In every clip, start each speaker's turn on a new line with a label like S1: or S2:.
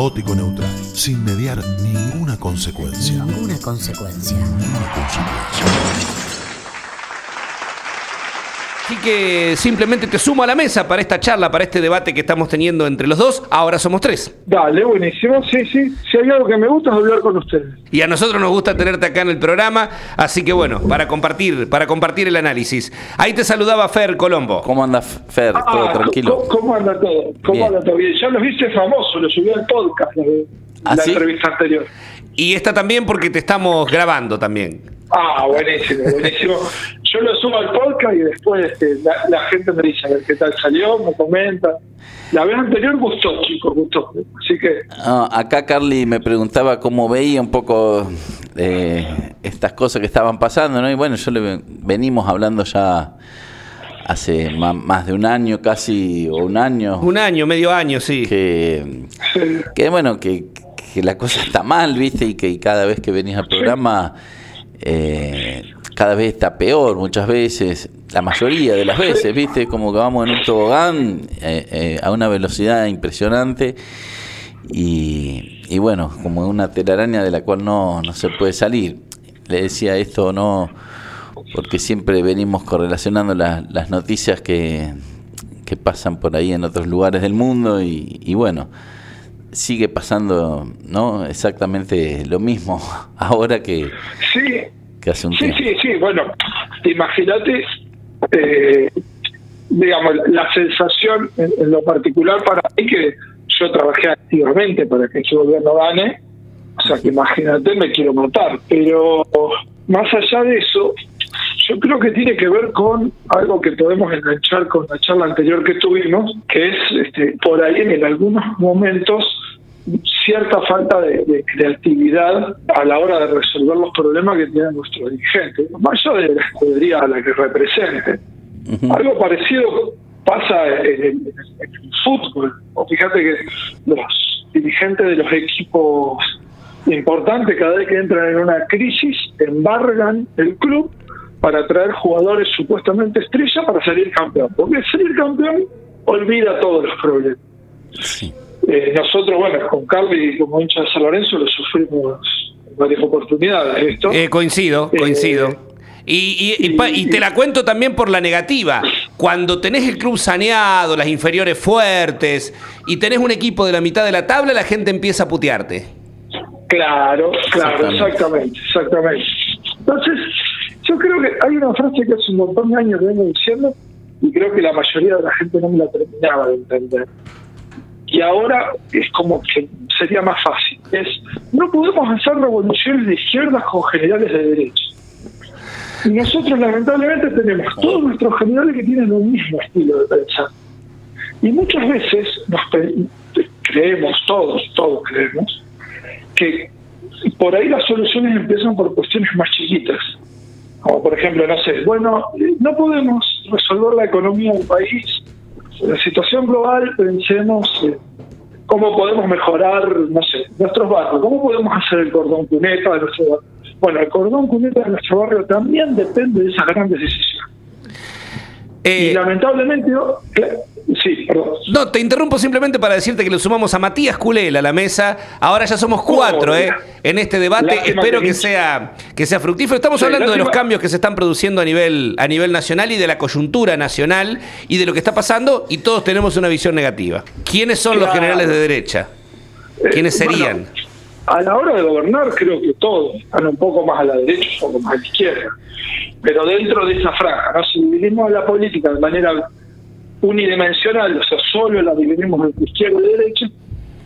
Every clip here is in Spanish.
S1: caótico neutral, sin mediar ninguna consecuencia.
S2: Ninguna consecuencia.
S1: Ninguna consecuencia.
S3: Así que simplemente te sumo a la mesa para esta charla, para este debate que estamos teniendo entre los dos. Ahora somos tres.
S4: Dale, buenísimo. Sí, sí. Si hay algo que me gusta es hablar con ustedes.
S3: Y a nosotros nos gusta tenerte acá en el programa, así que bueno, para compartir, para compartir el análisis. Ahí te saludaba Fer Colombo.
S5: ¿Cómo anda Fer? ¿Todo
S4: Ah,
S5: tranquilo?
S4: ¿cómo, cómo anda todo? ¿Cómo
S5: Bien.
S4: anda todo bien? Ya lo viste famoso, lo subí al podcast, la,
S5: ¿Ah,
S4: la
S5: sí?
S4: entrevista anterior.
S3: Y esta también porque te estamos grabando también.
S4: Ah, buenísimo, buenísimo. Yo lo subo al podcast y después este, la, la gente me dice a ver qué tal salió, me comenta. La vez anterior gustó, chicos, gustó. Así que,
S5: Ah, acá Carly me preguntaba cómo veía un poco eh, estas cosas que estaban pasando, ¿no? Y bueno, yo le ven- venimos hablando ya hace ma- más de un año casi, o un año,
S3: Un año, medio año, sí.
S5: que,
S4: sí,
S5: que bueno, que, que la cosa está mal, ¿viste? Y que y cada vez que venís al programa, eh, cada vez está peor, muchas veces, la mayoría de las veces, ¿viste? Como que vamos en un tobogán eh, eh, a una velocidad impresionante y, y bueno, como una telaraña de la cual no, no se puede salir. Le decía esto no, porque siempre venimos correlacionando la- las noticias que, que pasan por ahí en otros lugares del mundo y, y bueno, sigue pasando no exactamente lo mismo ahora que,
S4: sí,
S5: que hace un
S4: sí,
S5: tiempo.
S4: sí, sí. Bueno, imagínate, eh, digamos, la sensación en, en lo particular para mí que yo trabajé activamente para que ese gobierno gane. O sea, que imagínate, me quiero matar. Pero más allá de eso, yo creo que tiene que ver con algo que podemos enganchar con la charla anterior que tuvimos, que es este, por ahí en algunos momentos cierta falta de, de creatividad a la hora de resolver los problemas que tienen nuestros dirigentes, más allá de la escudería a la que representen.
S5: Ujú.
S4: Algo parecido pasa en el fútbol. O fíjate que los dirigentes de los equipos importantes, cada vez que entran en una crisis, embargan el club para traer jugadores supuestamente estrella para salir campeón. Porque salir campeón olvida todos los problemas.
S5: Sí.
S4: Eh, nosotros, bueno, con Carly como hincha de San Lorenzo lo sufrimos en varias oportunidades esto.
S3: Eh, coincido,
S4: Eh,
S3: coincido. Y, y- y pa- y te la cuento también por la negativa. Cuando tenés el club saneado, las inferiores fuertes y tenés un equipo de la mitad de la tabla, la gente empieza a putearte.
S4: Claro, claro,
S5: Exactamente.
S4: exactamente, exactamente. Entonces, yo creo que hay una frase que hace un montón de años que vengo diciendo y creo que la mayoría de la gente no me la terminaba de entender. Y ahora es como que sería más fácil. Es, no podemos hacer revoluciones de izquierdas con generales de derecha. Y nosotros lamentablemente tenemos todos nuestros generales que tienen un mismo estilo de pensar. Y muchas veces nos creemos, todos, todos creemos, que por ahí las soluciones empiezan por cuestiones más chiquitas. Como por ejemplo, no sé, bueno, no podemos resolver la economía del país. La situación global, pensemos eh, cómo podemos mejorar, no sé, nuestros barrios, cómo podemos hacer el cordón cuneta de nuestro barrio. Bueno, el cordón cuneta de nuestro barrio también depende de esas grandes decisiones.
S3: Eh,
S4: y lamentablemente, yo- cla- sí, perdón.
S3: no, te interrumpo simplemente para decirte que lo sumamos a Matías Culel a la mesa. Ahora ya somos cuatro,
S4: Oh,
S3: ¿eh? En este debate.
S4: lástima
S3: Espero
S4: que
S3: sea, que sea fructífero. Estamos
S4: Sí,
S3: hablando de los cambios que se están produciendo a nivel, a nivel nacional y de la coyuntura nacional y de lo que está pasando y todos tenemos una visión negativa. ¿Quiénes son los generales de derecha? ¿Quiénes
S4: Eh, bueno,
S3: serían?
S4: A la hora de gobernar creo que todos están un poco más a la derecha, un poco más a la izquierda. Pero dentro de esa franja, ¿no? si dividimos la política de manera unidimensional, o sea, solo la dividimos entre izquierda y derecha,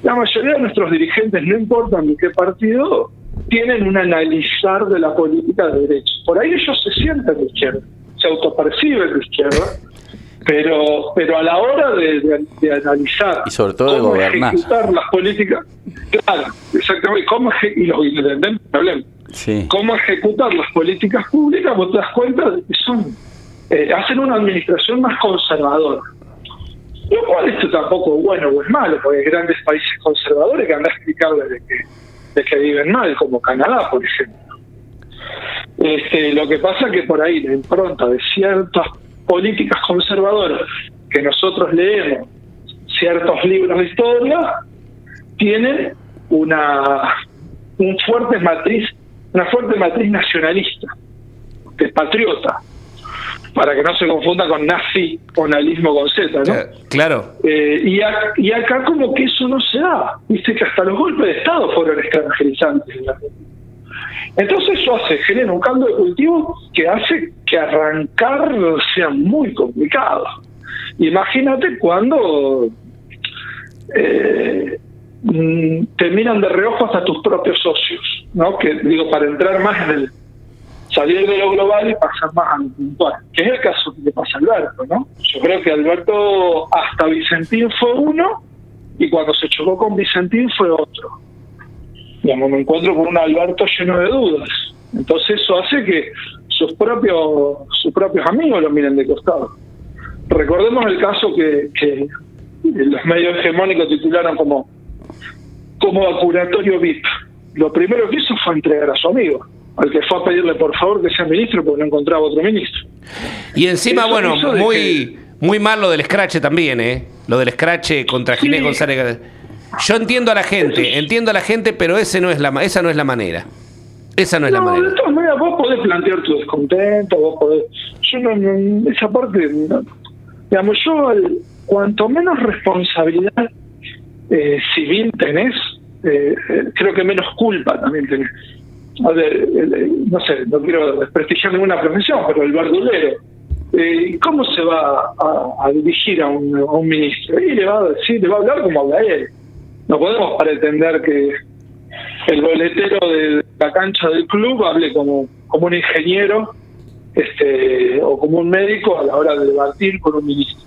S4: la mayoría de nuestros dirigentes, no importan de qué partido, tienen un analizar de la política de derecha. Por ahí ellos se sienten de izquierda, se autoperciben de izquierda, pero pero a la hora de, de- de analizar
S5: Y sobre todo de gobernar.
S4: ejecutar las políticas, claro, exactamente, cómo y los hablan,
S5: Sí.
S4: cómo ejecutar las políticas públicas, vos te das cuenta de que son, eh, hacen una administración más conservadora. Lo cual esto tampoco es bueno o es malo, porque hay grandes países conservadores que andan a explicarles de que, de que viven mal, como Canadá, por ejemplo. Este, lo que pasa que por ahí la impronta de ciertas políticas conservadoras que nosotros leemos, ciertos libros de historia, tienen una un fuerte matriz, una fuerte matriz nacionalista, que es patriota, para que no se confunda con nazi o nazismo con Z, ¿no?
S3: Claro.
S4: Eh, y, y acá como que eso no se da, viste que hasta los golpes de Estado fueron extranjerizantes en la Entonces eso hace, genera un cambio de cultivo que hace que arrancar sea muy complicado. Imagínate cuando eh, mm, te miran de reojo hasta tus propios socios, ¿no? Que digo, para entrar más en el salir de lo global y pasar más a lo puntual, que es el caso que le pasa a Alberto, ¿no? Yo creo que Alberto hasta Vicentín fue uno y cuando se chocó con Vicentín fue otro. Digamos, me encuentro con un Alberto lleno de dudas. Entonces eso hace que sus propios sus propios amigos lo miren de costado. Recordemos el caso que, que los medios hegemónicos titularon como como vacunatorio VIP. Lo primero que hizo fue entregar a su amigo al que fue a pedirle por favor que sea ministro porque no encontraba otro ministro.
S3: Y encima, bueno, muy, muy mal lo del scratch también, ¿eh? Lo del scratch contra Ginés González. Yo entiendo a la gente, entiendo a la gente, pero ese no es la, esa no es la manera. Esa no es la manera.
S4: De todas maneras, vos podés plantear tu descontento, vos podés. Yo no, esa parte, digamos, yo, cuanto menos responsabilidad eh, civil tenés, eh, creo que menos culpa también tenés no sé, no quiero desprestigiar ninguna profesión, pero el verdulero, eh, ¿cómo se va a, dirigir a un, ministro? Y le va a decir, le va a hablar como habla él. No podemos pretender que el boletero de la cancha del club hable como, como un ingeniero este o como un médico a la hora de debatir con un ministro.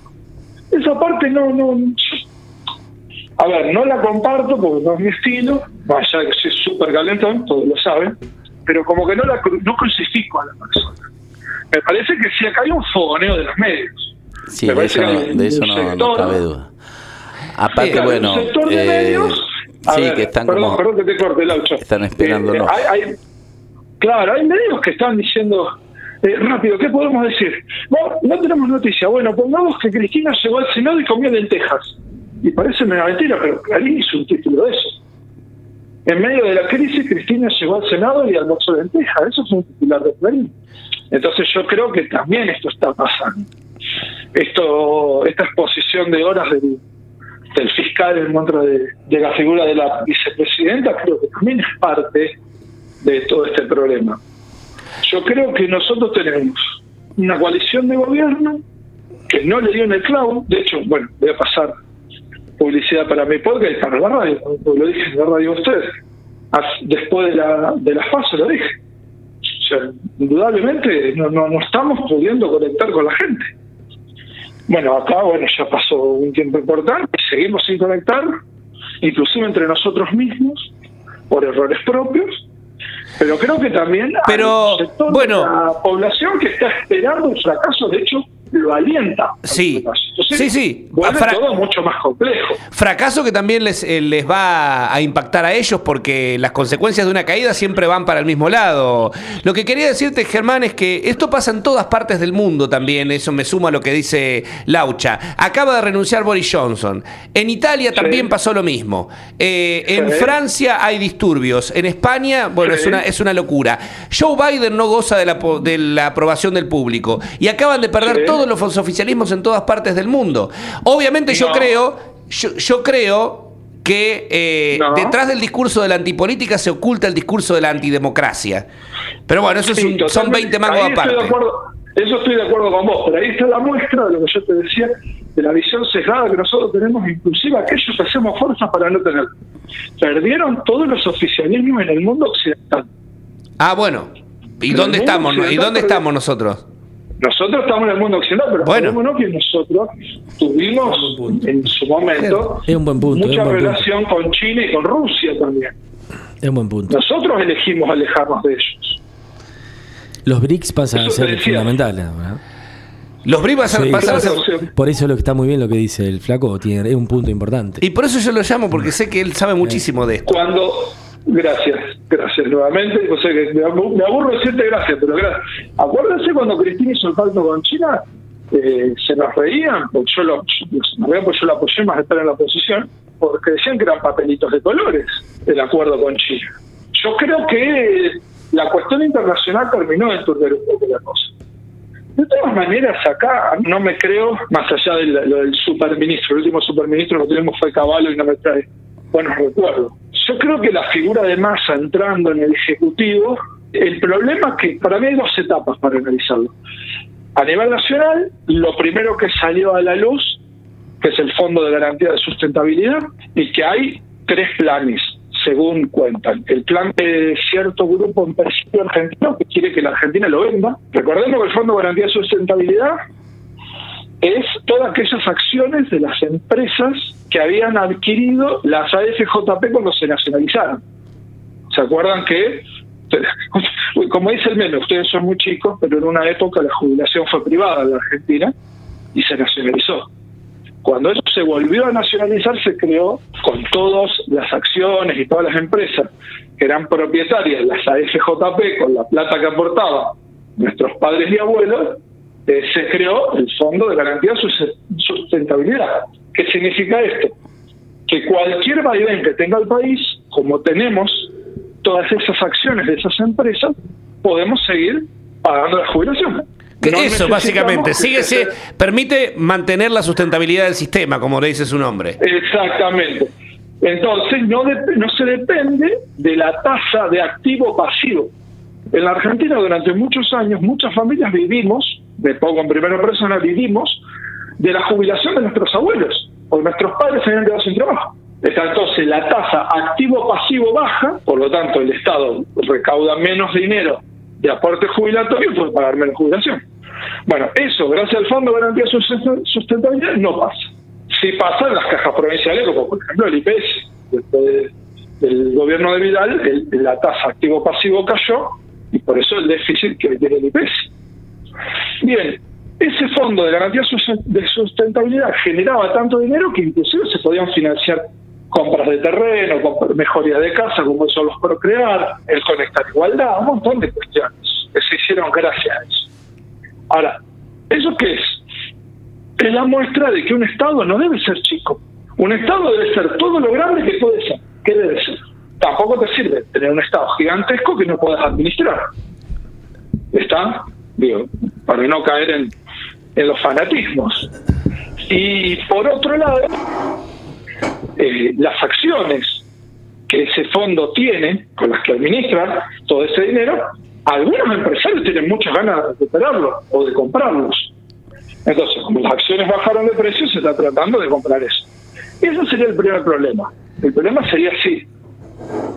S4: Esa parte no, no, a ver, no la comparto porque no es mi estilo, vaya que soy súper calentón, todos lo saben, pero como que no la no crucifico a la persona. Me parece que si acá hay un fogoneo de los medios.
S5: Sí, de eso, no, de eso no, cabe duda. Aparte, bueno,
S4: eh,
S5: sí, que están
S4: perdón,
S5: como...
S4: Perdón que te corte, Laucho.
S5: Están esperando,
S4: eh, hay, hay, claro, hay medios que están diciendo... Eh, rápido, ¿qué podemos decir? No, no tenemos noticia. Bueno, pongamos que Cristina llegó al Senado y comió lentejas y parece una mentira, pero Clarín hizo un título de eso. En medio de la crisis, Cristina llegó al Senado y almorzó lenteja. Eso es un titular de Clarín. Entonces yo creo que también esto está pasando. Esto, esta exposición de horas del, fiscal en contra de, de la figura de la vicepresidenta creo que también es parte de todo este problema. Yo creo que nosotros tenemos una coalición de gobierno que no le dio en el clavo, de hecho, bueno, voy a pasar publicidad para mi podcast y para la radio, lo dije en la radio a ustedes. Después de, la, de las pasos lo dije. O sea, indudablemente no, no, no estamos pudiendo conectar con la gente. Bueno, acá bueno ya pasó un tiempo importante, seguimos sin conectar, inclusive entre nosotros mismos, por errores propios, pero creo que también
S3: pero,
S4: hay un sector
S3: bueno,
S4: de la población que está esperando un fracaso, de hecho, lo alienta.
S3: Sí, sí, sí.
S4: todo mucho más complejo.
S3: Fracaso que también les, eh, les va a impactar a ellos porque las consecuencias de una caída siempre van para el mismo lado. Lo que quería decirte, Germán, es que esto pasa en todas partes del mundo también. Eso me suma a lo que dice Laucha. Acaba de renunciar Boris Johnson. En Italia también pasó lo mismo. Eh, en Francia hay disturbios. En España, bueno, es, una, es una locura. Joe Biden no goza de la, de la aprobación del público. Y acaban de perder todo todos los oficialismos en todas partes del mundo. Obviamente yo creo, yo, creo que eh, detrás del discurso de la antipolítica se oculta el discurso de la antidemocracia. Pero bueno, eso son 20 mangos aparte.
S4: eso estoy de acuerdo con vos, pero ahí está la muestra de lo que yo te decía, de la visión sesgada que nosotros tenemos, inclusive aquellos que hacemos fuerza para no tener. Perdieron todos los oficialismos en el mundo occidental.
S3: Ah, bueno. ¿Y dónde estamos? ¿Y dónde estamos nosotros?
S4: Nosotros estamos en el mundo occidental, pero bueno. que nosotros tuvimos en su momento mucha relación con China y con Rusia también.
S2: Es un buen punto.
S4: Nosotros elegimos alejarnos de ellos.
S2: Los BRICS pasan a ser fundamentales.
S3: Los BRICS pasan, a ser...
S2: Por eso lo que está muy bien lo que dice el flaco, tiene, es un punto importante.
S3: Y por eso yo lo llamo, porque sé que él sabe muchísimo de esto.
S4: Cuando Gracias, gracias nuevamente. O sea que me, aburro decirte gracias, pero gracias. Acuérdense cuando Cristina hizo el pacto con China, eh, se nos reían, porque yo lo, porque yo lo apoyé más de estar en la oposición, porque decían que eran papelitos de colores el acuerdo con Chile. Yo creo que la cuestión internacional terminó de enturber un poco la cosa. De todas maneras, acá no me creo, más allá de lo del superministro, el último superministro que tenemos fue Caballo y no me trae buenos recuerdos. Yo creo que la figura de Massa entrando en el Ejecutivo, el problema es que para mí hay dos etapas para analizarlo. A nivel nacional, lo primero que salió a la luz, que es el Fondo de Garantía de Sustentabilidad, y que hay tres planes según cuentan. El plan de cierto grupo empresario argentino que quiere que la Argentina lo venda. Recordemos que el Fondo de Garantía de Sustentabilidad es todas aquellas acciones de las empresas que habían adquirido las AFJP cuando se nacionalizaron. ¿Se acuerdan que, como dice el meme, ustedes son muy chicos, pero en una época la jubilación fue privada en la Argentina y se nacionalizó? Cuando eso se volvió a nacionalizar, se creó con todas las acciones y todas las empresas que eran propietarias, las AFJP, con la plata que aportaban nuestros padres y abuelos, eh, se creó el Fondo de Garantía de Sustentabilidad. ¿Qué significa esto? Que cualquier vaivén que tenga el país, como tenemos todas esas acciones de esas empresas, podemos seguir pagando la jubilación.
S3: Eso, básicamente. Sigue, permite mantener la sustentabilidad del sistema, como le dice su nombre.
S4: Exactamente. Entonces, no, no se depende de la tasa de activo pasivo. En la Argentina, durante muchos años, muchas familias vivimos, de poco en primera persona, vivimos de la jubilación de nuestros abuelos, porque nuestros padres se habían quedado sin trabajo. Entonces, la tasa activo-pasivo baja, por lo tanto, el Estado recauda menos dinero de aporte jubilatorio puede pagar menos jubilación. Bueno, eso, gracias al Fondo de Garantía Sustentabilidad, no pasa. Sí pasa en las cajas provinciales, como por ejemplo el IPS. Del gobierno de Vidal, la tasa activo-pasivo cayó y por eso el déficit que tiene el IPS. Bien, ese fondo de garantía de sustentabilidad generaba tanto dinero que inclusive se podían financiar compras de terreno, mejoría de casa, como son los procrear, el conectar igualdad, un montón de cuestiones que se hicieron gracias a eso. Ahora, ¿eso qué es? Es la muestra de que un Estado no debe ser chico. Un Estado debe ser todo lo grande que puede ser. ¿Qué debe ser? Tampoco te sirve tener un Estado gigantesco que no puedas administrar. ¿Está? Digo, para no caer en, los fanatismos. Y por otro lado, eh, las acciones que ese fondo tiene, con las que administran todo ese dinero, algunos empresarios tienen muchas ganas de recuperarlo o de comprarlos. Entonces, como las acciones bajaron de precio, se está tratando de comprar eso. Ese sería el primer problema. El problema sería así.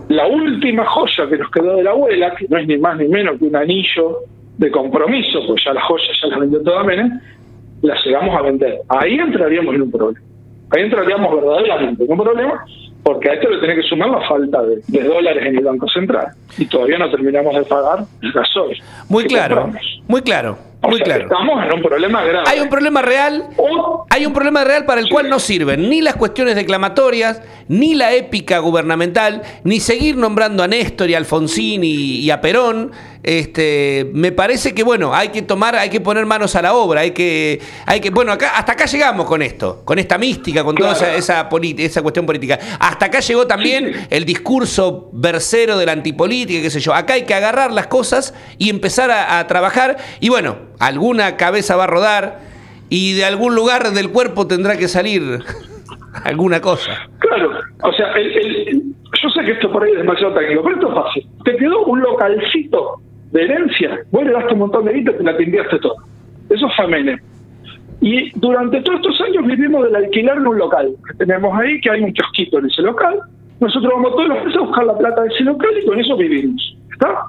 S4: La última joya que nos quedó de la abuela, que no es ni más ni menos que un anillo de compromiso, pues ya la joya ya la vendió toda Menem, la llegamos a vender. Ahí entraríamos en un problema. Ahí entraríamos verdaderamente en un problema, porque a esto le tiene que sumar la falta de, dólares en el Banco Central. Y todavía no terminamos de pagar el gasoil.
S3: Muy claro, muy claro. Muy claro.
S4: Estamos en un problema grave.
S3: Hay un problema real. Hay un problema real para el cual no sirven ni las cuestiones declamatorias, ni la épica gubernamental, ni seguir nombrando a Néstor y a Alfonsín y, a Perón. Este, me parece que bueno, hay que tomar, hay que poner manos a la obra, hay que, hay que, bueno, acá, hasta acá llegamos con esto, con esta mística, con toda esa, esa, esa, cuestión política. Hasta acá llegó también el discurso versero de la antipolítica, qué sé yo. Acá hay que agarrar las cosas y empezar a trabajar. Y bueno, alguna cabeza va a rodar y de algún lugar del cuerpo tendrá que salir alguna cosa.
S4: Claro, o sea, yo sé que esto por ahí es demasiado técnico, pero esto es fácil. Te quedó un localcito de herencia, vos le daste un montón de guita y te la atendiste todo. Eso es Menem. Y durante todos estos años vivimos del alquilar en un local tenemos ahí, que hay un kiosquito en ese local. Nosotros vamos todos los meses a buscar la plata de ese local y con eso vivimos. ¿Está?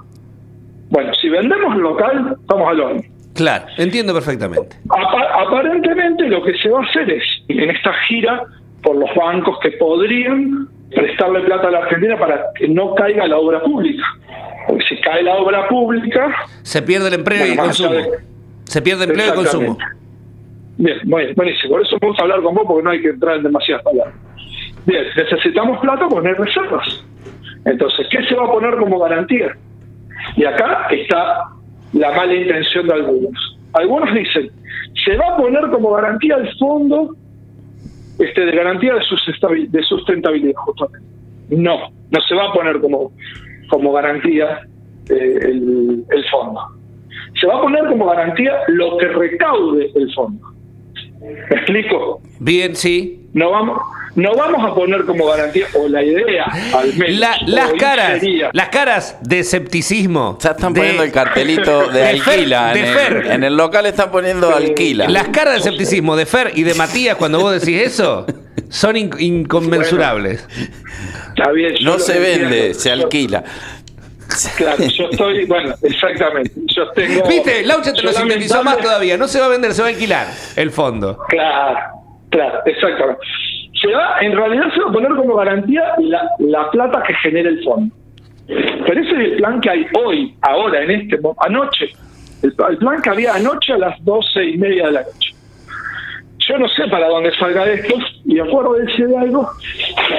S4: Bueno, si vendemos el local, vamos al horno.
S3: Claro, entiendo perfectamente.
S4: aparentemente lo que se va a hacer es, en esta gira por los bancos que podrían prestarle plata a la Argentina para que no caiga la obra pública. Porque si cae la obra pública...
S3: Se pierde el empleo y el consumo. Se pierde empleo y consumo.
S4: Bien, bueno, buenísimo. Por eso vamos a hablar con vos porque no hay que entrar en demasiadas palabras. Bien, necesitamos plata, poner reservas. Entonces, ¿qué se va a poner como garantía? Y acá está la mala intención de algunos. Algunos dicen, se va a poner como garantía el fondo este, de garantía de, sustentabil- de sustentabilidad, justamente. No, no se va a poner como, como garantía eh, el, el fondo. Se va a poner como garantía lo que recaude el fondo. ¿Me explico?
S3: Bien, sí.
S4: No vamos, no vamos a poner como garantía, o la idea al menos.
S3: La- las caras,
S4: sería-
S3: las caras de escepticismo.
S5: Ya están
S3: de-
S5: poniendo el cartelito de,
S3: de Fer-
S5: alquila.
S3: de
S5: en,
S3: Fer.
S5: el, en el local están poniendo alquila.
S3: Las caras de escepticismo de Fer y de Matías cuando vos decís eso son in- inconmensurables.
S4: Está bien, yo
S5: No se
S4: entiendo.
S5: vende, se alquila.
S4: Claro, yo estoy, bueno, exactamente. Yo tengo.
S3: ¿Viste? Laucha te lo sintetizó más todavía. No se va a vender, se va a alquilar el fondo.
S4: Claro, claro, exactamente. Se va, en realidad se va a poner como garantía la, la plata que genera el fondo. Pero ese es el plan que hay hoy, ahora, en este anoche. El, plan que había anoche a las doce y media de la noche. Yo no sé para dónde salga esto, y acuérdense de algo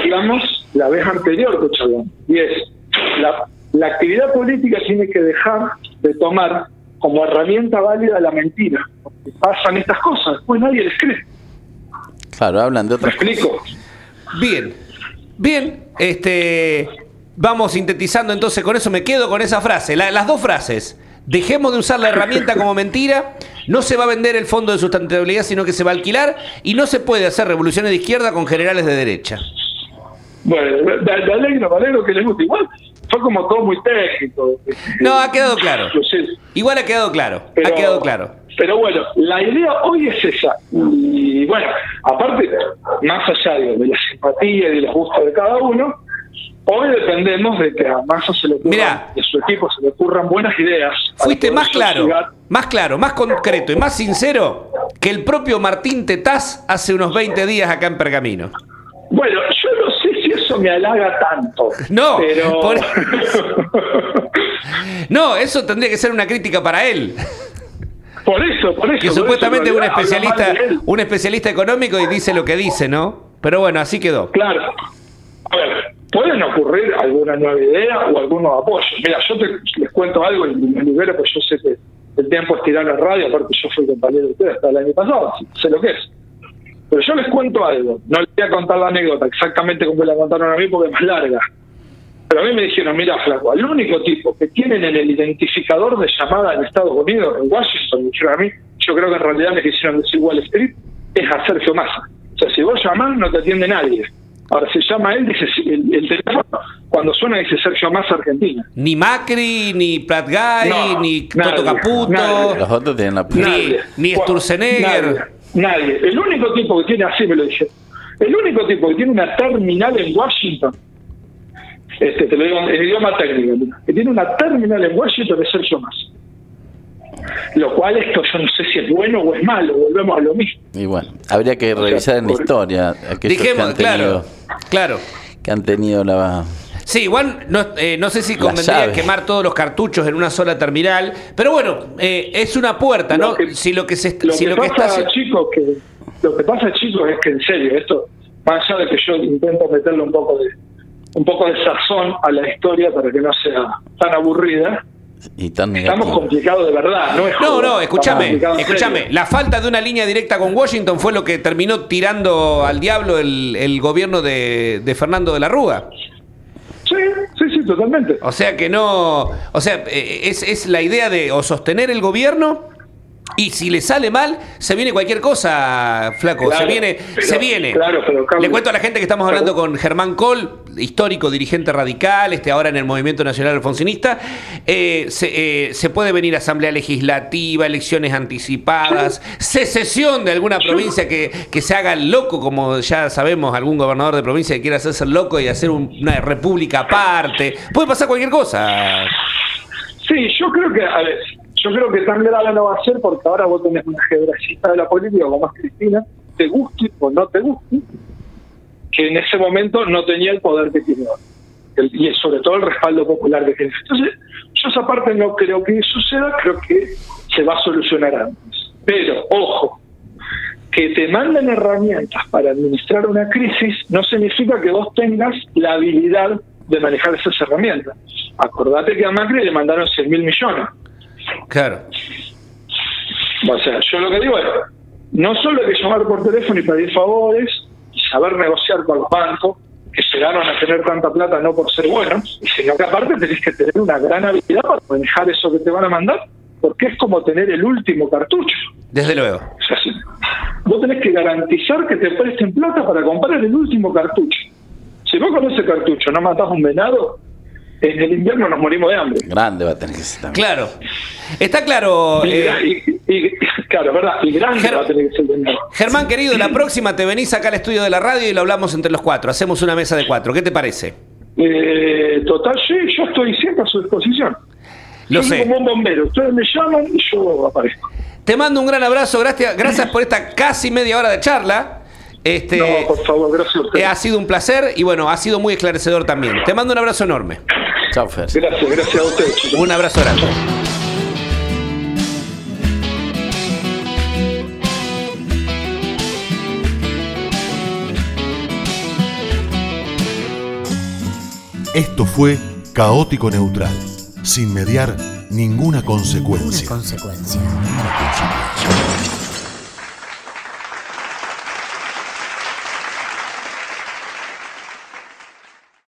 S4: hablamos la vez anterior que y es la, la actividad política tiene que dejar de tomar como herramienta válida la mentira. Porque pasan estas cosas, después nadie les cree.
S5: Claro, hablan de
S4: ¿Me
S5: otras cosas.
S4: explico?
S3: Bien, bien, este, vamos sintetizando entonces con eso, me quedo con esa frase, la- las dos frases. Dejemos de usar la herramienta como mentira, no se va a vender el fondo de sustentabilidad, sino que se va a alquilar, y no se puede hacer revoluciones de izquierda con generales de derecha.
S4: Bueno, me, me alegro, me alegro que les guste. Igual fue como todo muy técnico.
S3: No, ha quedado claro. Igual ha quedado claro,
S4: Pero-
S3: ha quedado claro.
S4: Pero bueno, la idea hoy es esa. Y bueno, aparte, más allá de, de la simpatía y de los gustos de cada uno, hoy dependemos de que a Massa se le ocurran,
S3: Mirá.
S4: y a su equipo se le ocurran buenas ideas.
S3: Fuiste más claro,
S4: llegar-
S3: más claro, más concreto y más sincero que el propio Martín Tetaz hace unos 20 días acá en Pergamino.
S4: Bueno, eso me halaga tanto.
S3: No,
S4: pero...
S3: por- No, eso tendría que ser una crítica para él.
S4: por eso, por eso.
S3: Que
S4: por
S3: supuestamente es un especialista, un especialista económico y dice lo que dice, ¿no? Pero bueno, así quedó.
S4: Claro. A ver, pueden ocurrir alguna nueva idea o algún nuevo apoyo. Mira, yo te, les cuento algo y me libero, pues yo sé que el tiempo es tirar la radio, aparte yo fui compañero de ustedes hasta el año pasado, sé lo que es. Pero yo les cuento algo, no les voy a contar la anécdota exactamente como me la contaron a mí porque es más larga. Pero a mí me dijeron, mira, flaco, al único tipo que tienen en el identificador de llamada en Estados Unidos, en Washington, me dijeron a mí, yo creo que en realidad me quisieron decir Wall Street, es a Sergio Massa. O sea, si vos llamás, no te atiende nadie. Ahora, si llama él, dice el, el teléfono, cuando suena dice Sergio Massa Argentina.
S3: Ni Macri, ni Prat Guy,
S4: No,
S3: ni
S4: nadie,
S3: Toto Caputo,
S4: nadie.
S5: Los otros tienen la
S3: Ni- ni Sturzenegger.
S4: Nadie, nadie. El único tipo que tiene, así me lo dije, el único tipo que tiene una terminal en Washington, este, te lo digo en idioma técnico, que tiene una terminal en Washington es Sergio Massa. Lo cual esto yo no sé si es bueno o es malo, volvemos a lo mismo.
S5: Y bueno, habría que
S4: O sea,
S5: revisar en la historia aquellos que
S3: Dijimos,
S5: han
S3: claro,
S5: tenido,
S3: claro.
S5: que han tenido la...
S3: Sí, igual no, eh, no sé si convendría quemar todos los cartuchos en una sola terminal, pero bueno, eh, es una puerta, ¿no?
S4: Lo que-
S3: si lo que se
S4: Lo
S3: si
S4: que
S3: lo que
S4: pasa,
S3: está
S4: chicos, que lo que pasa, chicos, es que en serio, esto, más allá de que yo intento meterle un poco de un poco de sazón a la historia para que no sea tan aburrida,
S5: Y tan
S4: estamos complicados de verdad, no es
S3: No, no, escúchame, escúchame. La falta de una línea directa con Washington fue lo que terminó tirando al diablo el, el gobierno de, de Fernando de la Rúa.
S4: Totalmente.
S3: O sea que no. O sea, eh, es, es la idea de o sostener el gobierno. Y si le sale mal, se viene cualquier cosa, flaco.
S4: Claro,
S3: se viene,
S4: pero-
S3: se viene.
S4: claro, pero,
S3: Le cuento a la gente que estamos hablando con Germán Col, histórico dirigente radical, este ahora en el Movimiento Nacional Alfonsinista. Eh, se, eh, se puede venir asamblea legislativa, elecciones anticipadas, secesión de alguna provincia que, que se haga loco, como ya sabemos, algún gobernador de provincia que quiera hacerse loco y hacer un- una república aparte. Puede pasar cualquier cosa.
S4: Sí, yo creo que, a ver, yo creo que tan grave no va a ser porque ahora vos tenés una geografista de la política como es Cristina, te guste o no te guste, que en ese momento no tenía el poder que tiene ahora. Y sobre todo el respaldo popular que tiene. Entonces, yo esa parte no creo que suceda, creo que se va a solucionar antes. Pero, ojo, que te manden herramientas para administrar una crisis no significa que vos tengas la habilidad de manejar esas herramientas. Acordate que a Macri le mandaron 100 mil millones.
S3: Claro.
S4: O sea, yo lo que digo es, no solo hay que llamar por teléfono y pedir favores y saber negociar con los bancos, que llegaron a tener tanta plata no por ser buenos, sino que aparte tenés que tener una gran habilidad para manejar eso que te van a mandar, porque es como tener el último cartucho.
S3: Desde luego.
S4: O sea, vos tenés que garantizar que te presten plata para comprar el último cartucho. Si vos con ese cartucho no matás un venado, en el invierno nos morimos de hambre.
S5: Grande va a tener que ser también.
S3: Claro. Está claro.
S4: Y,
S3: eh,
S4: y- y- claro, ¿verdad? Y grande
S3: Ger-
S4: va a tener que ser el venado.
S3: Germán, querido, la próxima te venís acá al estudio de la radio y lo hablamos entre los cuatro. Hacemos una mesa de cuatro. ¿Qué te parece?
S4: Eh, total, sí, yo estoy siempre a su disposición.
S3: Lo
S4: yo soy
S3: sé.
S4: como un bombero. Ustedes me llaman y yo aparezco.
S3: Te mando un gran abrazo. Gracias, gracias por esta casi media hora de charla. Este,
S4: no, por favor, gracias a
S3: eh,
S4: ustedes.
S3: ha sido un placer y bueno, ha sido muy esclarecedor también. Te mando un abrazo enorme.
S5: Chao, Fer.
S4: Gracias, gracias a ustedes, chicos.
S3: Un abrazo grande.
S1: Esto fue Caótico Neutral, sin mediar ninguna consecuencia.
S6: consecuencia.